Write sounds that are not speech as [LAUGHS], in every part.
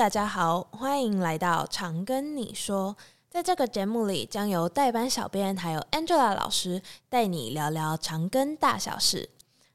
大家好，欢迎来到长庚你说。在这个节目里，将由代班小编还有 Angela 老师带你聊聊长庚大小事。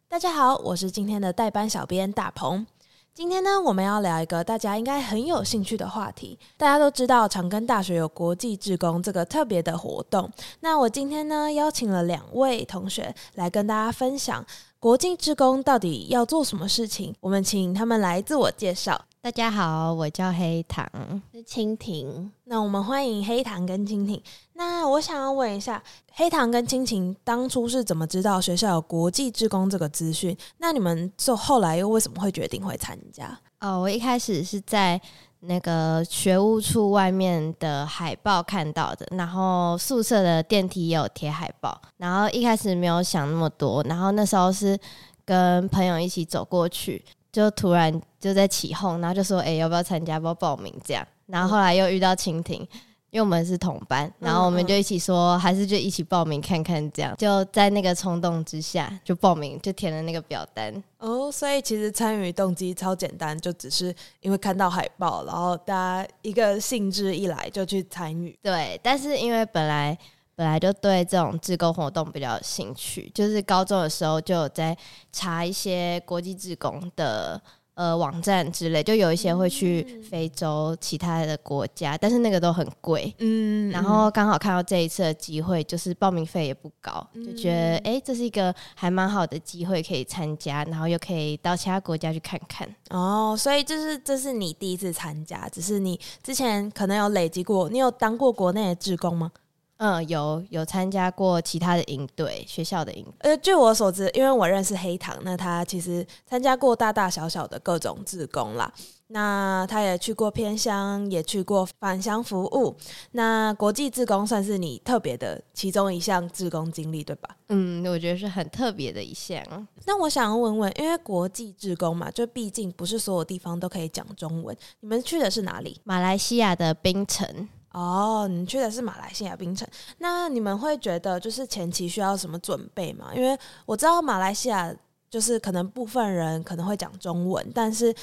大家好，我是今天的代班小编大鹏。今天呢，我们要聊一个大家应该很有兴趣的话题。大家都知道长庚大学有国际志工这个特别的活动。那我今天呢，邀请了两位同学来跟大家分享国际志工到底要做什么事情。我们请他们来自我介绍。大家好，我叫黑糖，是蜻蜓。那我们欢迎黑糖跟蜻蜓。那我想要问一下，黑糖跟蜻蜓当初是怎么知道学校有国际志工这个资讯？那你们就后来又为什么会决定会参加？哦，我一开始是在那个学务处外面的海报看到的，然后宿舍的电梯也有贴海报，然后一开始没有想那么多，然后那时候是跟朋友一起走过去。就突然就在起哄，然后就说：“哎、欸，要不要参加？要不要报名？”这样，然后后来又遇到蜻蜓，因为我们是同班，然后我们就一起说：“还是就一起报名看看。”这样，就在那个冲动之下就报名，就填了那个表单。哦，所以其实参与动机超简单，就只是因为看到海报，然后大家一个兴致一来就去参与。对，但是因为本来。本来就对这种志工活动比较有兴趣，就是高中的时候就有在查一些国际志工的呃网站之类，就有一些会去非洲其他的国家，但是那个都很贵，嗯，然后刚好看到这一次的机会，就是报名费也不高，就觉得哎、欸，这是一个还蛮好的机会可以参加，然后又可以到其他国家去看看。哦，所以这是这是你第一次参加，只是你之前可能有累积过，你有当过国内的志工吗？嗯，有有参加过其他的营队，学校的营。呃，据我所知，因为我认识黑糖，那他其实参加过大大小小的各种志工啦。那他也去过偏乡，也去过返乡服务。那国际志工算是你特别的其中一项志工经历，对吧？嗯，我觉得是很特别的一项。那我想要问问，因为国际志工嘛，就毕竟不是所有地方都可以讲中文。你们去的是哪里？马来西亚的槟城。哦，你去的是马来西亚槟城，那你们会觉得就是前期需要什么准备吗？因为我知道马来西亚就是可能部分人可能会讲中文，但是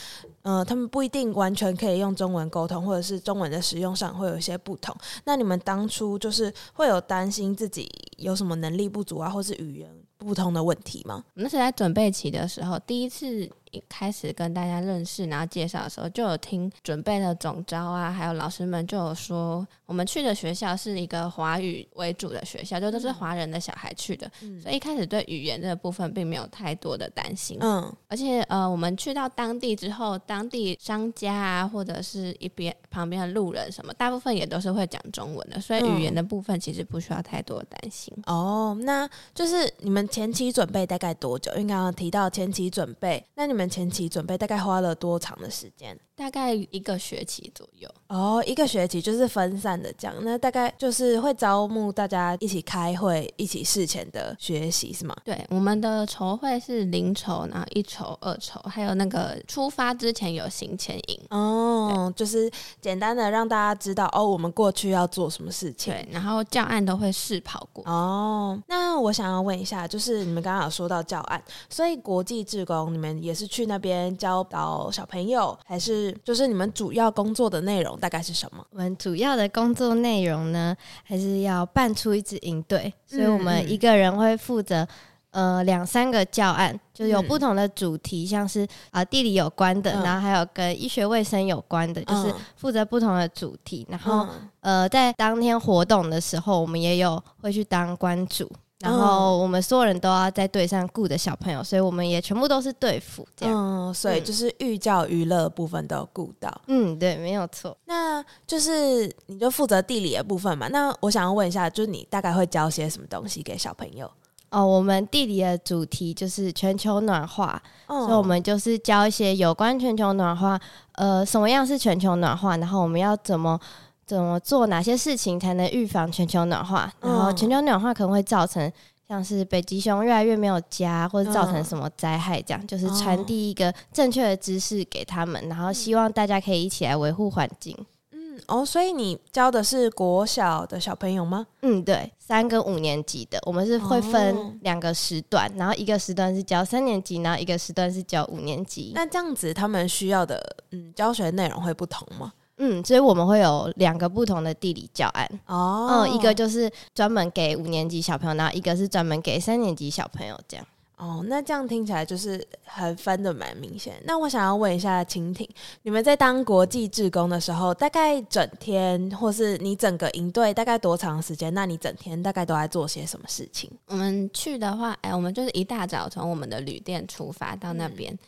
呃，他们不一定完全可以用中文沟通，或者是中文的使用上会有一些不同。那你们当初就是会有担心自己有什么能力不足啊，或是语言不通的问题吗？那是在准备期的时候，第一次。一开始跟大家认识，然后介绍的时候，就有听准备的总招啊，还有老师们就有说，我们去的学校是一个华语为主的学校，就都是华人的小孩去的，嗯、所以一开始对语言这个部分并没有太多的担心。嗯，而且呃，我们去到当地之后，当地商家啊，或者是一边旁边的路人什么，大部分也都是会讲中文的，所以语言的部分其实不需要太多的担心。嗯、哦，那就是你们前期准备大概多久？因为刚刚提到前期准备，那你们。前期准备大概花了多长的时间？大概一个学期左右。哦，一个学期就是分散的这样。那大概就是会招募大家一起开会、一起事前的学习，是吗？对，我们的筹会是零筹，然后一筹、二筹，还有那个出发之前有行前营。哦，对就是简单的让大家知道哦，我们过去要做什么事情。对，然后教案都会试跑过。哦，那我想要问一下，就是你们刚刚有说到教案，所以国际志工你们也是去那边教导小朋友，还是？就是你们主要工作的内容大概是什么？我们主要的工作内容呢，还是要办出一支营队，所以我们一个人会负责呃两三个教案，就是有不同的主题，像是啊、呃、地理有关的，然后还有跟医学卫生有关的，就是负责不同的主题。然后呃在当天活动的时候，我们也有会去当关主。然后我们所有人都要在队上顾的小朋友，所以我们也全部都是队服这样。嗯，所以就是寓教于乐部分都有顾到。嗯，对，没有错。那就是你就负责地理的部分嘛。那我想要问一下，就是你大概会教些什么东西给小朋友？哦，我们地理的主题就是全球暖化，哦、所以我们就是教一些有关全球暖化，呃，什么样是全球暖化，然后我们要怎么。怎么做哪些事情才能预防全球暖化？然后全球暖化可能会造成像是北极熊越来越没有家，或者造成什么灾害？这样就是传递一个正确的知识给他们，然后希望大家可以一起来维护环境。嗯哦，所以你教的是国小的小朋友吗？嗯，对，三跟五年级的，我们是会分两个时段，哦、然后一个时段是教三年级，然后一个时段是教五年级。那这样子，他们需要的嗯教学内容会不同吗？嗯，所以我们会有两个不同的地理教案哦，嗯，一个就是专门给五年级小朋友，然后一个是专门给三年级小朋友这样。哦，那这样听起来就是很分的蛮明显。那我想要问一下蜻蜓，你们在当国际志工的时候，大概整天或是你整个营队大概多长时间？那你整天大概都在做些什么事情？我们去的话，哎，我们就是一大早从我们的旅店出发到那边。嗯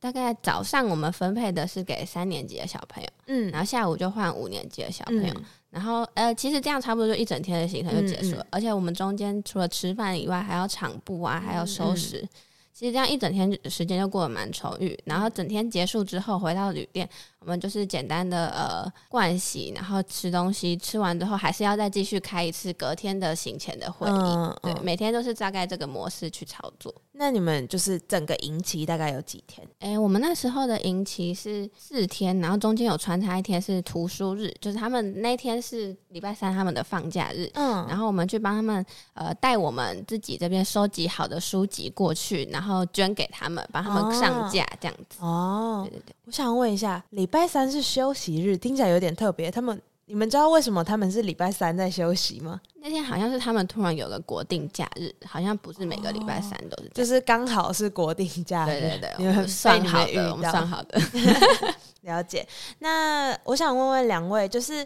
大概早上我们分配的是给三年级的小朋友，嗯，然后下午就换五年级的小朋友，嗯、然后呃，其实这样差不多就一整天的行程就结束了，嗯。嗯、而且我们中间除了吃饭以外，还要场布啊，还要收拾。其实这样一整天时间就过得蛮充裕，然后整天结束之后回到旅店，我们就是简单的呃盥洗，然后吃东西，吃完之后还是要再继续开一次隔天的行前的会议。嗯、对，嗯、每天都是大概这个模式去操作。那你们就是整个营期大概有几天？哎，我们那时候的营期是四天，然后中间有穿插一天是图书日，就是他们那天是礼拜三他们的放假日。嗯，然后我们去帮他们呃带我们自己这边收集好的书籍过去，然后捐给他们，帮他们上架这样子。哦，对对对。我想问一下，礼拜三是休息日，听起来有点特别。他们。你们知道为什么他们是礼拜三在休息吗？那天好像是他们突然有个国定假日，好像不是每个礼拜三都是，就是刚好是国定假日。对对对，你们算好的，我们算好的。[LAUGHS] 了解。那我想问问两位，就是。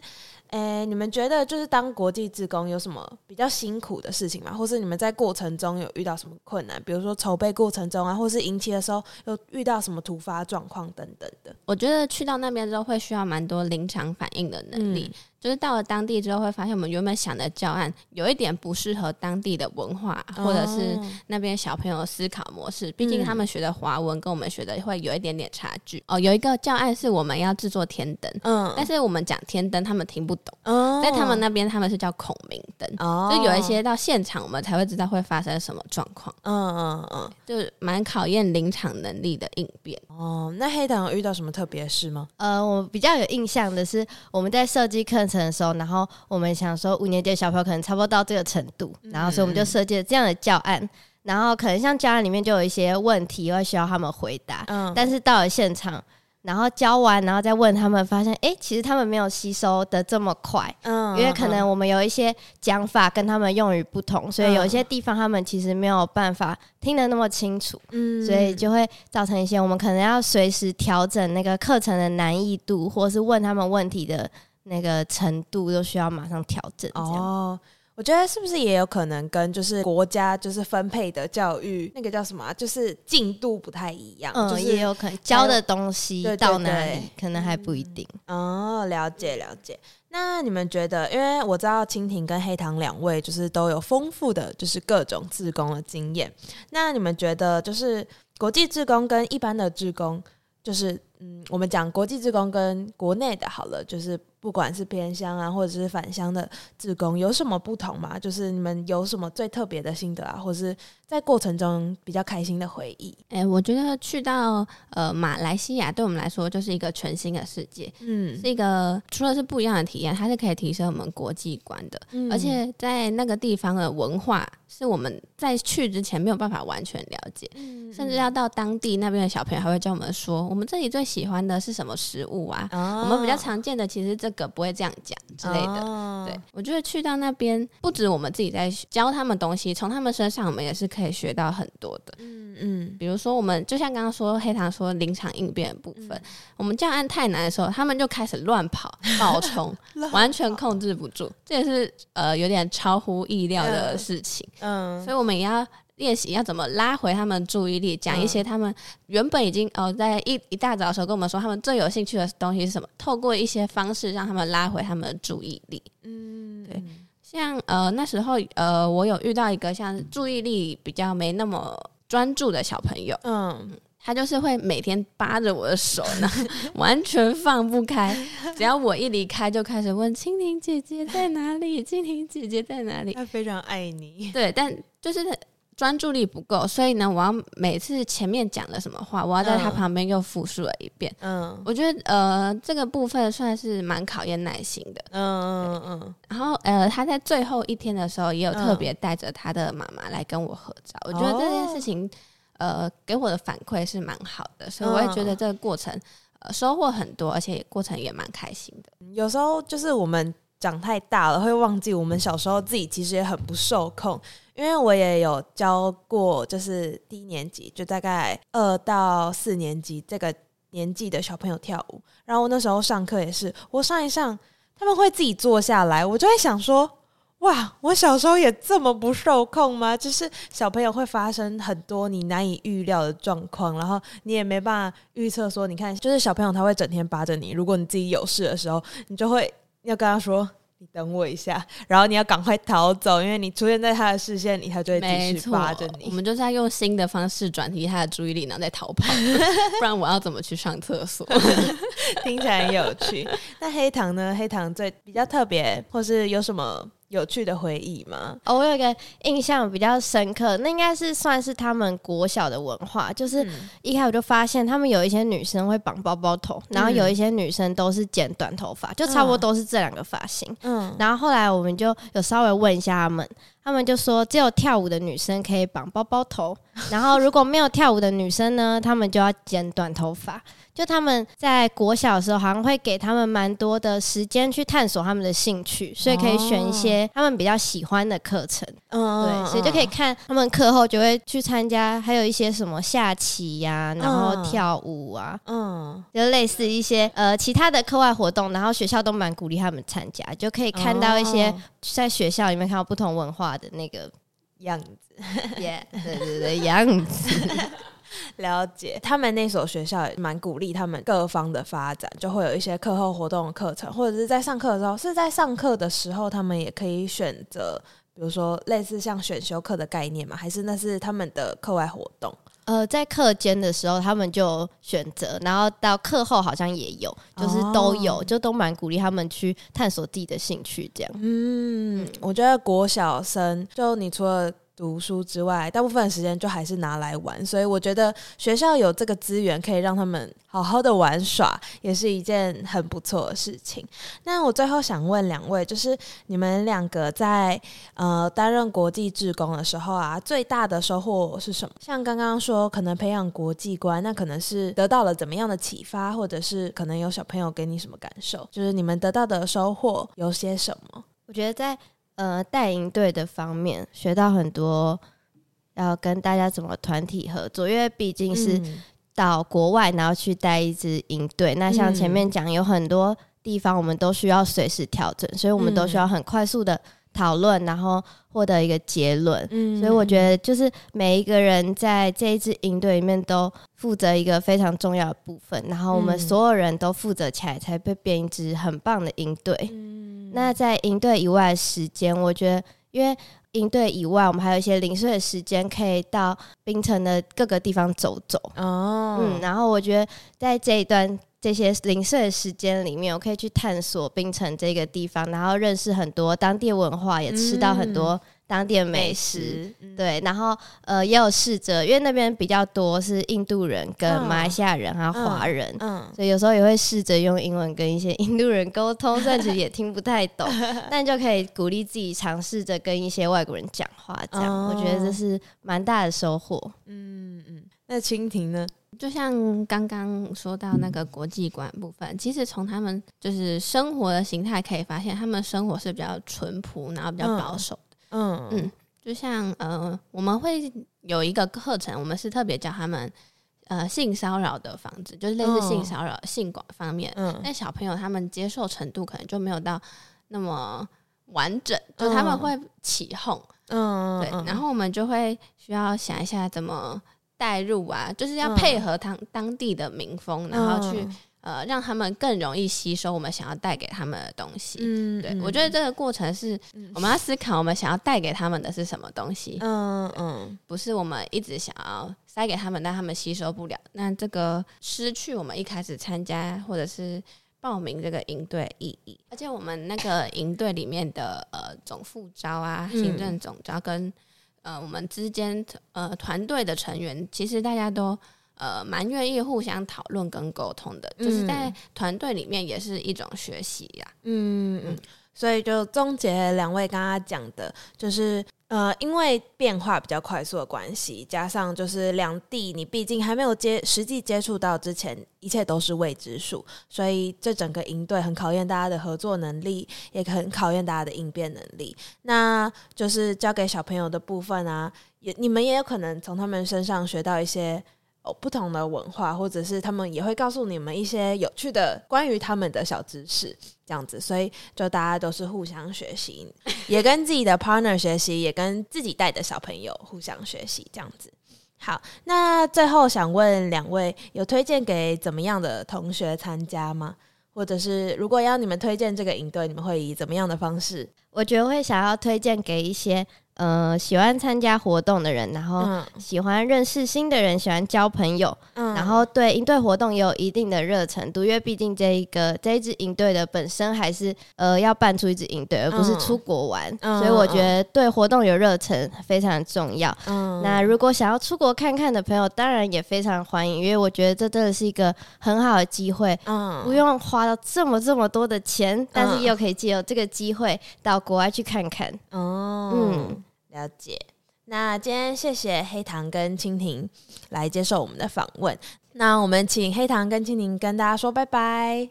诶、欸，你们觉得就是当国际志工有什么比较辛苦的事情吗？或是你们在过程中有遇到什么困难？比如说筹备过程中啊，或是迎期的时候有遇到什么突发状况等等的？我觉得去到那边之后会需要蛮多临场反应的能力。嗯就是到了当地之后，会发现我们原本想的教案有一点不适合当地的文化，或者是那边小朋友的思考模式。毕竟他们学的华文跟我们学的会有一点点差距。哦，有一个教案是我们要制作天灯，嗯，但是我们讲天灯，他们听不懂。哦，在他们那边他们是叫孔明灯。哦，就有一些到现场我们才会知道会发生什么状况。嗯嗯嗯，就是蛮考验临场能力的应变。哦，那黑糖有遇到什么特别事吗？呃，我比较有印象的是我们在设计课程的时候，然后我们想说五年级的小朋友可能差不多到这个程度，然后所以我们就设计了这样的教案，然后可能像教案里面就有一些问题会需要他们回答，嗯，但是到了现场。然后教完，然后再问他们，发现哎，其实他们没有吸收的这么快，嗯，因为可能我们有一些讲法跟他们用语不同，所以有一些地方他们其实没有办法听得那么清楚，嗯，所以就会造成一些我们可能要随时调整那个课程的难易度，或是问他们问题的那个程度，都需要马上调整。哦。我觉得是不是也有可能跟就是国家就是分配的教育那个叫什么、啊，就是进度不太一样，嗯，就是也有可能教的东西到哪里可能还不一定。哦，了解了解。那你们觉得，因为我知道蜻蜓跟黑糖两位就是都有丰富的就是各种自工的经验，那你们觉得就是国际自工跟一般的自工，就是嗯，我们讲国际自工跟国内的好了，就是。不管是偏乡啊，或者是返乡的志工，有什么不同吗？就是你们有什么最特别的心得啊，或者是在过程中比较开心的回忆？哎、欸，我觉得去到呃马来西亚，对我们来说就是一个全新的世界，嗯，是一个除了是不一样的体验，它是可以提升我们国际观的，嗯、而且在那个地方的文化是我们在去之前没有办法完全了解，嗯、甚至要到当地那边的小朋友还会教我们说，我们这里最喜欢的是什么食物啊？哦、我们比较常见的其实这个。不会这样讲之类的，哦、对，我觉得去到那边，不止我们自己在教他们东西，从他们身上我们也是可以学到很多的。嗯嗯，比如说我们就像刚刚说黑糖说临场应变的部分，嗯、我们教案太难的时候，他们就开始乱跑、暴 [LAUGHS] 冲，完全控制不住，这也是呃有点超乎意料的事情。嗯，所以我们也要。练习要怎么拉回他们注意力，讲一些他们原本已经哦，在一一大早的时候跟我们说他们最有兴趣的东西是什么，透过一些方式让他们拉回他们的注意力。嗯，对，像呃那时候呃我有遇到一个像注意力比较没那么专注的小朋友，嗯，他就是会每天扒着我的手呢，[LAUGHS] 完全放不开，[LAUGHS] 只要我一离开就开始问蜻蜓姐姐在哪里，蜻蜓姐姐在哪里？他非常爱你，对，但就是。专注力不够，所以呢，我要每次前面讲了什么话，我要在他旁边又复述了一遍。嗯，我觉得呃，这个部分算是蛮考验耐心的。嗯嗯嗯。然后呃，他在最后一天的时候，也有特别带着他的妈妈来跟我合照。嗯、我觉得这件事情呃，给我的反馈是蛮好的，所以我也觉得这个过程呃收获很多，而且过程也蛮开心的。有时候就是我们长太大了，会忘记我们小时候自己其实也很不受控。因为我也有教过，就是低年级，就大概二到四年级这个年纪的小朋友跳舞。然后我那时候上课也是，我上一上，他们会自己坐下来，我就会想说，哇，我小时候也这么不受控吗？就是小朋友会发生很多你难以预料的状况，然后你也没办法预测说，你看，就是小朋友他会整天扒着你，如果你自己有事的时候，你就会要跟他说。你等我一下，然后你要赶快逃走，因为你出现在他的视线里，他就会继续扒着你。我们就是要用新的方式转移他的注意力，然后再逃跑，不然我要怎么去上厕所？[LAUGHS] 听起来很有趣。那黑糖呢？黑糖最比较特别，或是有什么？有趣的回忆吗？哦，我有一个印象比较深刻，那应该是算是他们国小的文化，就是一开始我就发现他们有一些女生会绑包包头，然后有一些女生都是剪短头发，就差不多都是这两个发型。嗯，然后后来我们就有稍微问一下他们，他们就说只有跳舞的女生可以绑包包头，[LAUGHS] 然后如果没有跳舞的女生呢，他们就要剪短头发。就他们在国小的时候，好像会给他们蛮多的时间去探索他们的兴趣，所以可以选一些他们比较喜欢的课程。嗯，对，所以就可以看他们课后就会去参加，还有一些什么下棋呀、啊，然后跳舞啊，嗯，就类似一些呃其他的课外活动，然后学校都蛮鼓励他们参加，就可以看到一些在学校里面看到不同文化的那个样子，[LAUGHS] 对对对，样子。[LAUGHS] 了解，他们那所学校也蛮鼓励他们各方的发展，就会有一些课后活动的课程，或者是在上课的时候，是在上课的时候，他们也可以选择，比如说类似像选修课的概念嘛，还是那是他们的课外活动？呃，在课间的时候他们就选择，然后到课后好像也有，就是都有，哦、就都蛮鼓励他们去探索自己的兴趣这样。嗯，我觉得国小生就你除了。读书之外，大部分时间就还是拿来玩，所以我觉得学校有这个资源可以让他们好好的玩耍，也是一件很不错的事情。那我最后想问两位，就是你们两个在呃担任国际志工的时候啊，最大的收获是什么？像刚刚说，可能培养国际观，那可能是得到了怎么样的启发，或者是可能有小朋友给你什么感受？就是你们得到的收获有些什么？我觉得在。呃，带营队的方面学到很多，要跟大家怎么团体合作，因为毕竟是到国外，然后去带一支营队。那像前面讲，有很多地方我们都需要随时调整，所以我们都需要很快速的讨论，然后获得一个结论。嗯，所以我觉得就是每一个人在这一支营队里面都负责一个非常重要的部分，然后我们所有人都负责起来，才会变一支很棒的营队。那在营队以外的时间，我觉得，因为营队以外，我们还有一些零碎的时间，可以到冰城的各个地方走走。哦，嗯，然后我觉得在这一段这些零碎的时间里面，我可以去探索冰城这个地方，然后认识很多当地文化，也吃到很多。当地的美食，美食嗯、对，然后呃也有试着，因为那边比较多是印度人跟马来西亚人还有华人，嗯，嗯，所以有时候也会试着用英文跟一些 [LAUGHS] 印度人沟通，但其实也听不太懂，[LAUGHS] 但就可以鼓励自己尝试着跟一些外国人讲话，这样、哦、我觉得这是蛮大的收获。嗯嗯，那蜻蜓呢？就像刚刚说到那个国际观部分，其实从他们就是生活的形态可以发现，他们生活是比较淳朴，然后比较保守。嗯嗯嗯，就像呃，我们会有一个课程，我们是特别教他们呃性骚扰的防治，就是类似性骚扰、性管方面。嗯，那小朋友他们接受程度可能就没有到那么完整，就他们会起哄。嗯，对，然后我们就会需要想一下怎么带入啊，就是要配合当当地的民风，然后去。呃，让他们更容易吸收我们想要带给他们的东西。嗯，对，我觉得这个过程是我们要思考我们想要带给他们的是什么东西。嗯嗯，不是我们一直想要塞给他们，但他们吸收不了。那这个失去我们一开始参加或者是报名这个营队意义。而且我们那个营队里面的呃总副招啊、行政总招跟呃，我们之间呃团队的成员，其实大家都呃蛮愿意互相讨论跟沟通的，嗯、就是在团队里面也是一种学习呀。嗯嗯，所以就总结两位刚刚讲的，就是。呃，因为变化比较快速的关系，加上就是两地，你毕竟还没有接实际接触到之前，一切都是未知数，所以这整个营队很考验大家的合作能力，也很考验大家的应变能力。那就是交给小朋友的部分啊，也你们也有可能从他们身上学到一些。哦，不同的文化，或者是他们也会告诉你们一些有趣的关于他们的小知识，这样子，所以就大家都是互相学习，也跟自己的 partner 学习，也跟自己带的小朋友互相学习，这样子。好，那最后想问两位，有推荐给怎么样的同学参加吗？或者是如果要你们推荐这个营队，你们会以怎么样的方式？我觉得会想要推荐给一些。呃，喜欢参加活动的人，然后喜欢认识新的人，喜欢交朋友，嗯、然后对营队活动也有一定的热忱。独乐毕竟这一个这一支营队的本身还是呃要办出一支营队，而不是出国玩，嗯、所以我觉得对活动有热忱非常重要。嗯、那如果想要出国看看的朋友，当然也非常欢迎，因为我觉得这真的是一个很好的机会，嗯、不用花到这么这么多的钱，但是又可以借由这个机会到国外去看看。哦。嗯了解，那今天谢谢黑糖跟蜻蜓来接受我们的访问。那我们请黑糖跟蜻蜓跟大家说拜拜，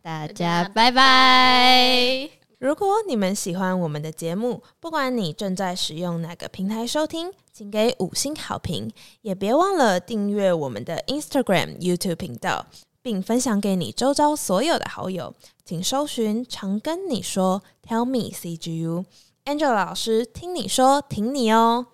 大家拜拜。如果你们喜欢我们的节目，不管你正在使用哪个平台收听，请给五星好评，也别忘了订阅我们的 Instagram、YouTube 频道，并分享给你周遭所有的好友。请搜寻“常跟你说 ”，Tell me CGU。Angel 老师，听你说，挺你哦。